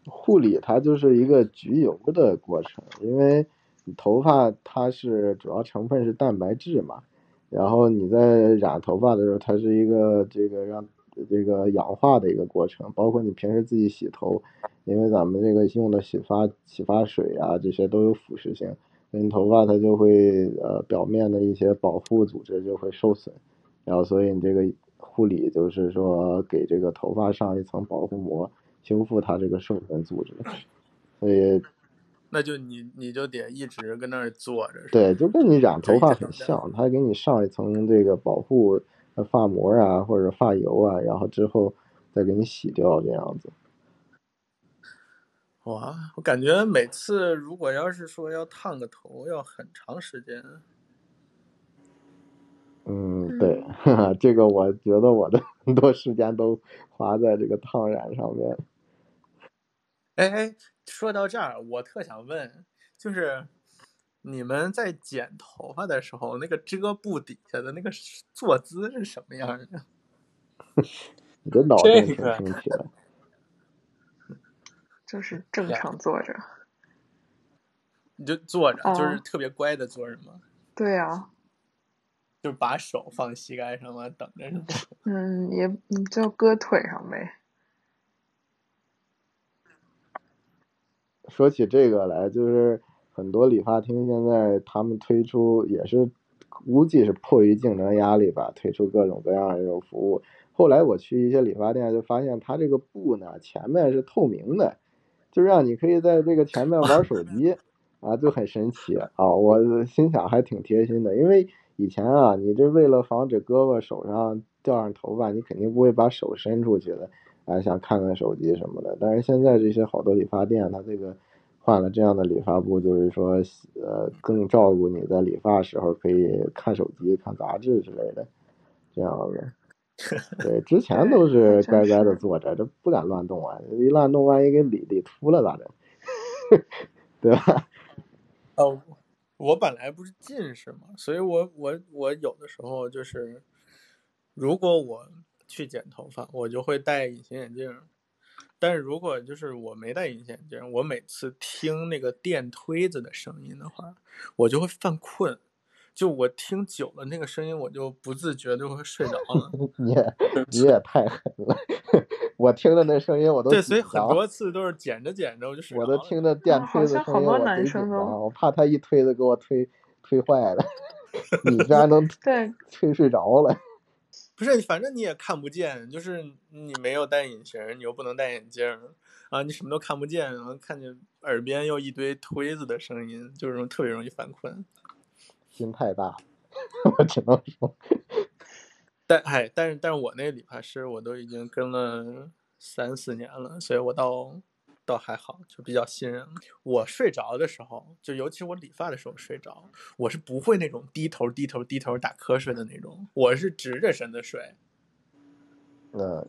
护理它就是一个焗油的过程，因为头发它是主要成分是蛋白质嘛，然后你在染头发的时候，它是一个这个让这个氧化的一个过程，包括你平时自己洗头，因为咱们这个用的洗发洗发水啊这些都有腐蚀性，你头发它就会呃表面的一些保护组织就会受损，然后所以你这个护理就是说给这个头发上一层保护膜。修复它这个受损组织，所以，那就你你就得一直跟那儿坐着。对，就跟你染头发很像，它给你上一层这个保护发膜啊，或者发油啊，然后之后再给你洗掉这样子。哇，我感觉每次如果要是说要烫个头，要很长时间。嗯，对，这个我觉得我的 很多时间都花在这个烫染上面。哎哎，说到这儿，我特想问，就是你们在剪头发的时候，那个遮布底下的那个坐姿是什么样的？你的脑洞挺清奇的。就是正常坐着。你就坐着，就是特别乖的坐着吗？对呀。就是把手放膝盖上吗？等着是吗？嗯，也你就搁腿上呗。说起这个来，就是很多理发厅现在他们推出也是，估计是迫于竞争压力吧，推出各种各样的这种服务。后来我去一些理发店，就发现他这个布呢，前面是透明的，就让你可以在这个前面玩手机，啊，就很神奇啊！我心想还挺贴心的，因为以前啊，你这为了防止胳膊手上掉上头发，你肯定不会把手伸出去的。啊，想看看手机什么的，但是现在这些好多理发店，它这个换了这样的理发部，就是说，呃，更照顾你在理发时候可以看手机、看杂志之类的，这样的。对，之前都是乖乖的坐着，这不敢乱动啊，一乱动万一给理理秃了咋整？对吧？哦，我本来不是近视嘛，所以我我我有的时候就是，如果我。去剪头发，我就会戴隐形眼镜。但是如果就是我没戴隐形眼镜，我每次听那个电推子的声音的话，我就会犯困。就我听久了那个声音，我就不自觉就会睡着了。你也你也太狠了！我听的那声音我都对，所以很多次都是剪着剪着我就睡着了。我都听着电推子声音，我贼紧张，我怕他一推子给我推推坏了。你居然能对推睡着了。不是，反正你也看不见，就是你没有戴隐形，你又不能戴眼镜啊，你什么都看不见，然后看见耳边又一堆推子的声音，就是特别容易犯困。心太大，我只能说。但哎，但是但是我那理发师，我都已经跟了三四年了，所以我到。倒还好，就比较信任。我睡着的时候，就尤其我理发的时候睡着，我是不会那种低头低头低头打瞌睡的那种，我是直着身子睡。那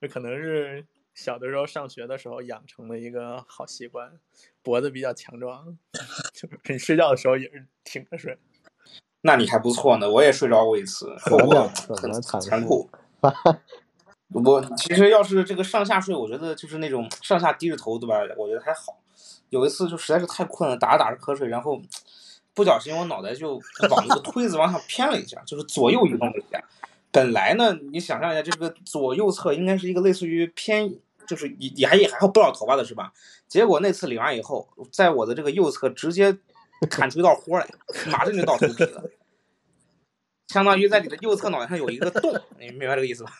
这可能是小的时候上学的时候养成的一个好习惯，脖子比较强壮，就是你睡觉的时候也是挺着睡。那你还不错呢，我也睡着过一次，后果很残酷。我其实要是这个上下睡，我觉得就是那种上下低着头，对吧？我觉得还好。有一次就实在是太困了，打着打着瞌睡，然后不小心我脑袋就往那个推子往上偏了一下，就是左右移动了一下。本来呢，你想象一下，这个左右侧应该是一个类似于偏，就是也也还也还好不少头发的是吧？结果那次理完以后，在我的这个右侧直接砍出一道豁来，马上就到头皮了，相当于在你的右侧脑袋上有一个洞，你明白这个意思吧？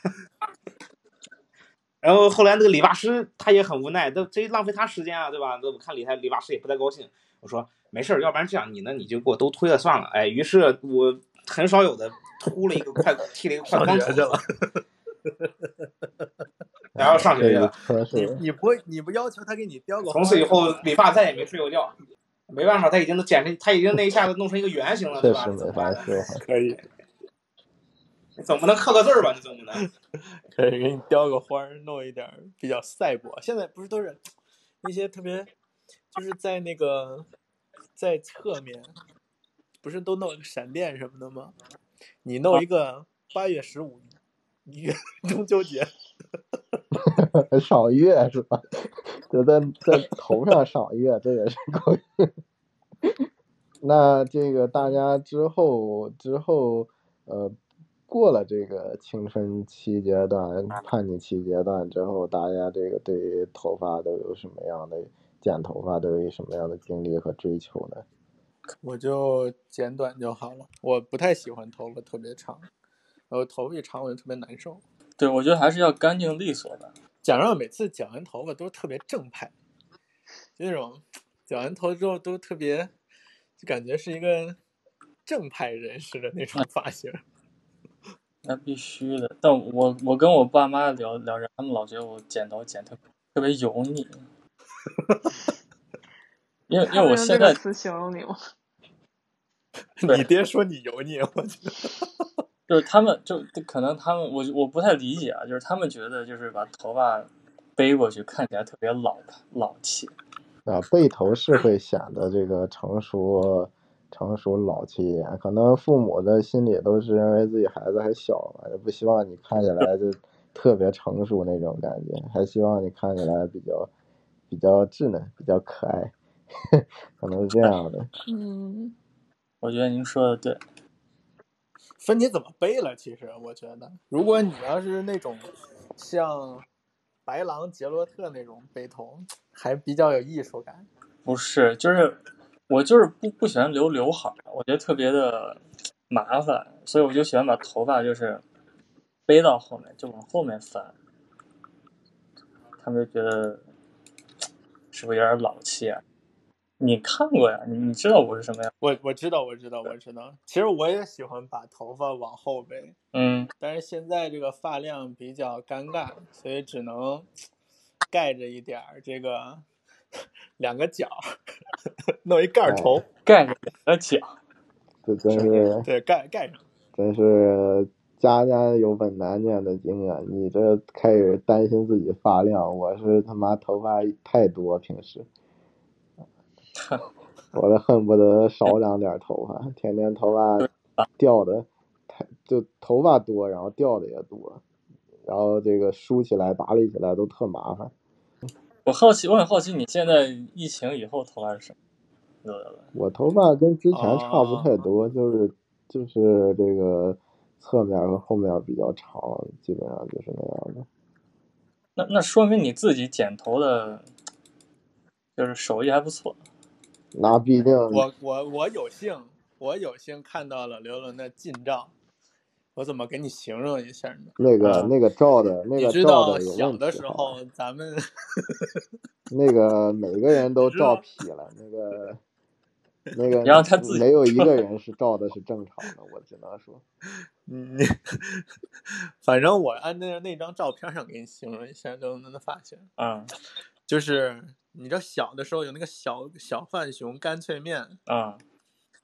然后后来那个理发师他也很无奈，这这浪费他时间啊，对吧？那我看理他理发师也不太高兴。我说没事儿，要不然这样，你呢你就给我都推了算了。哎，于是我很少有的秃了一个快剃了一个快光头去了，然后上学去了。你你不你不要求他给你雕个？从此以后理发再也没睡过觉。没办法，他已经都剪成，他已经那一下子弄成一个圆形了，对吧？可以。你总不能刻个字儿吧？你总不能。可以给你雕个花儿，弄一点比较赛博。现在不是都是那些特别，就是在那个在侧面，不是都弄个闪电什么的吗？你弄一个八月十五，月中秋节，赏月是吧？就在在头上赏月，这也是够。那这个大家之后之后呃。过了这个青春期阶段、叛逆期阶段之后，大家这个对于头发都有什么样的剪头发都有什么样的经历和追求呢？我就剪短就好了，我不太喜欢头发特别长，然后头发一长我就特别难受。对，我觉得还是要干净利索的。蒋让每次剪完头发都特别正派，就那种剪完头之后都特别，就感觉是一个正派人士的那种发型。那必须的，但我我跟我爸妈聊聊着，他们老觉得我剪头剪特特别油腻，因为因为我现在词形容你吗？你爹说你油腻，我觉得就是他们就可能他们我我不太理解啊，就是他们觉得就是把头发背过去看起来特别老老气啊，背头是会显得这个成熟。成熟老气一点，可能父母的心里都是认为自己孩子还小嘛，也不希望你看起来就特别成熟那种感觉，还希望你看起来比较比较稚嫩、比较可爱，可能是这样的。嗯，我觉得您说的对。分你怎么背了，其实我觉得，如果你要是那种像白狼、杰洛特那种背头，还比较有艺术感。不是，就是。我就是不不喜欢留刘海，我觉得特别的麻烦，所以我就喜欢把头发就是背到后面，就往后面翻。他们就觉得是不是有点老气啊？你看过呀？你你知道我是什么呀？我我知道，我知道，我知道。其实我也喜欢把头发往后背，嗯，但是现在这个发量比较尴尬，所以只能盖着一点儿这个。两个角，弄一盖头，盖着两个角，这真是对盖盖上，真是家家有本难念的经啊！你这开始担心自己发量，我是他妈头发太多，平时，我都恨不得少长点头发，天天头发掉的太就头发多，然后掉的也多，然后这个梳起来打理起来都特麻烦。我好奇，我很好奇，你现在疫情以后头发是什么？我头发跟之前差不太多，就是就是这个侧面和后面比较长，基本上就是那样的。那那说明你自己剪头的，就是手艺还不错。那必定我我我有幸，我有幸看到了刘伦的近照。我怎么给你形容一下呢？那个那个照的，那个照的有小的时候咱们 那个每个人都照劈了，那个 那个，然后他自己没有一个人是照的是正常的，我只能说，嗯，反正我按那那张照片上给你形容一下就能发现，啊，就是你知道小的时候有那个小小浣熊干脆面啊，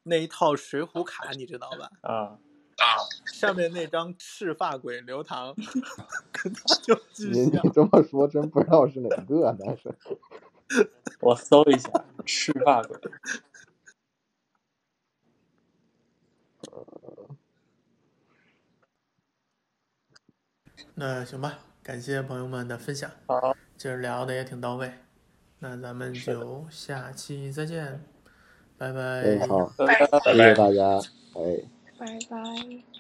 那一套水浒卡你知道吧？啊。上面那张赤发鬼刘唐，跟他就你你这么说真不知道是哪个，但是，我搜一下赤发鬼。那行吧，感谢朋友们的分享，好，今儿聊的也挺到位，那咱们就下期再见，拜拜。哎，好，拜拜，谢谢大家，哎。拜拜。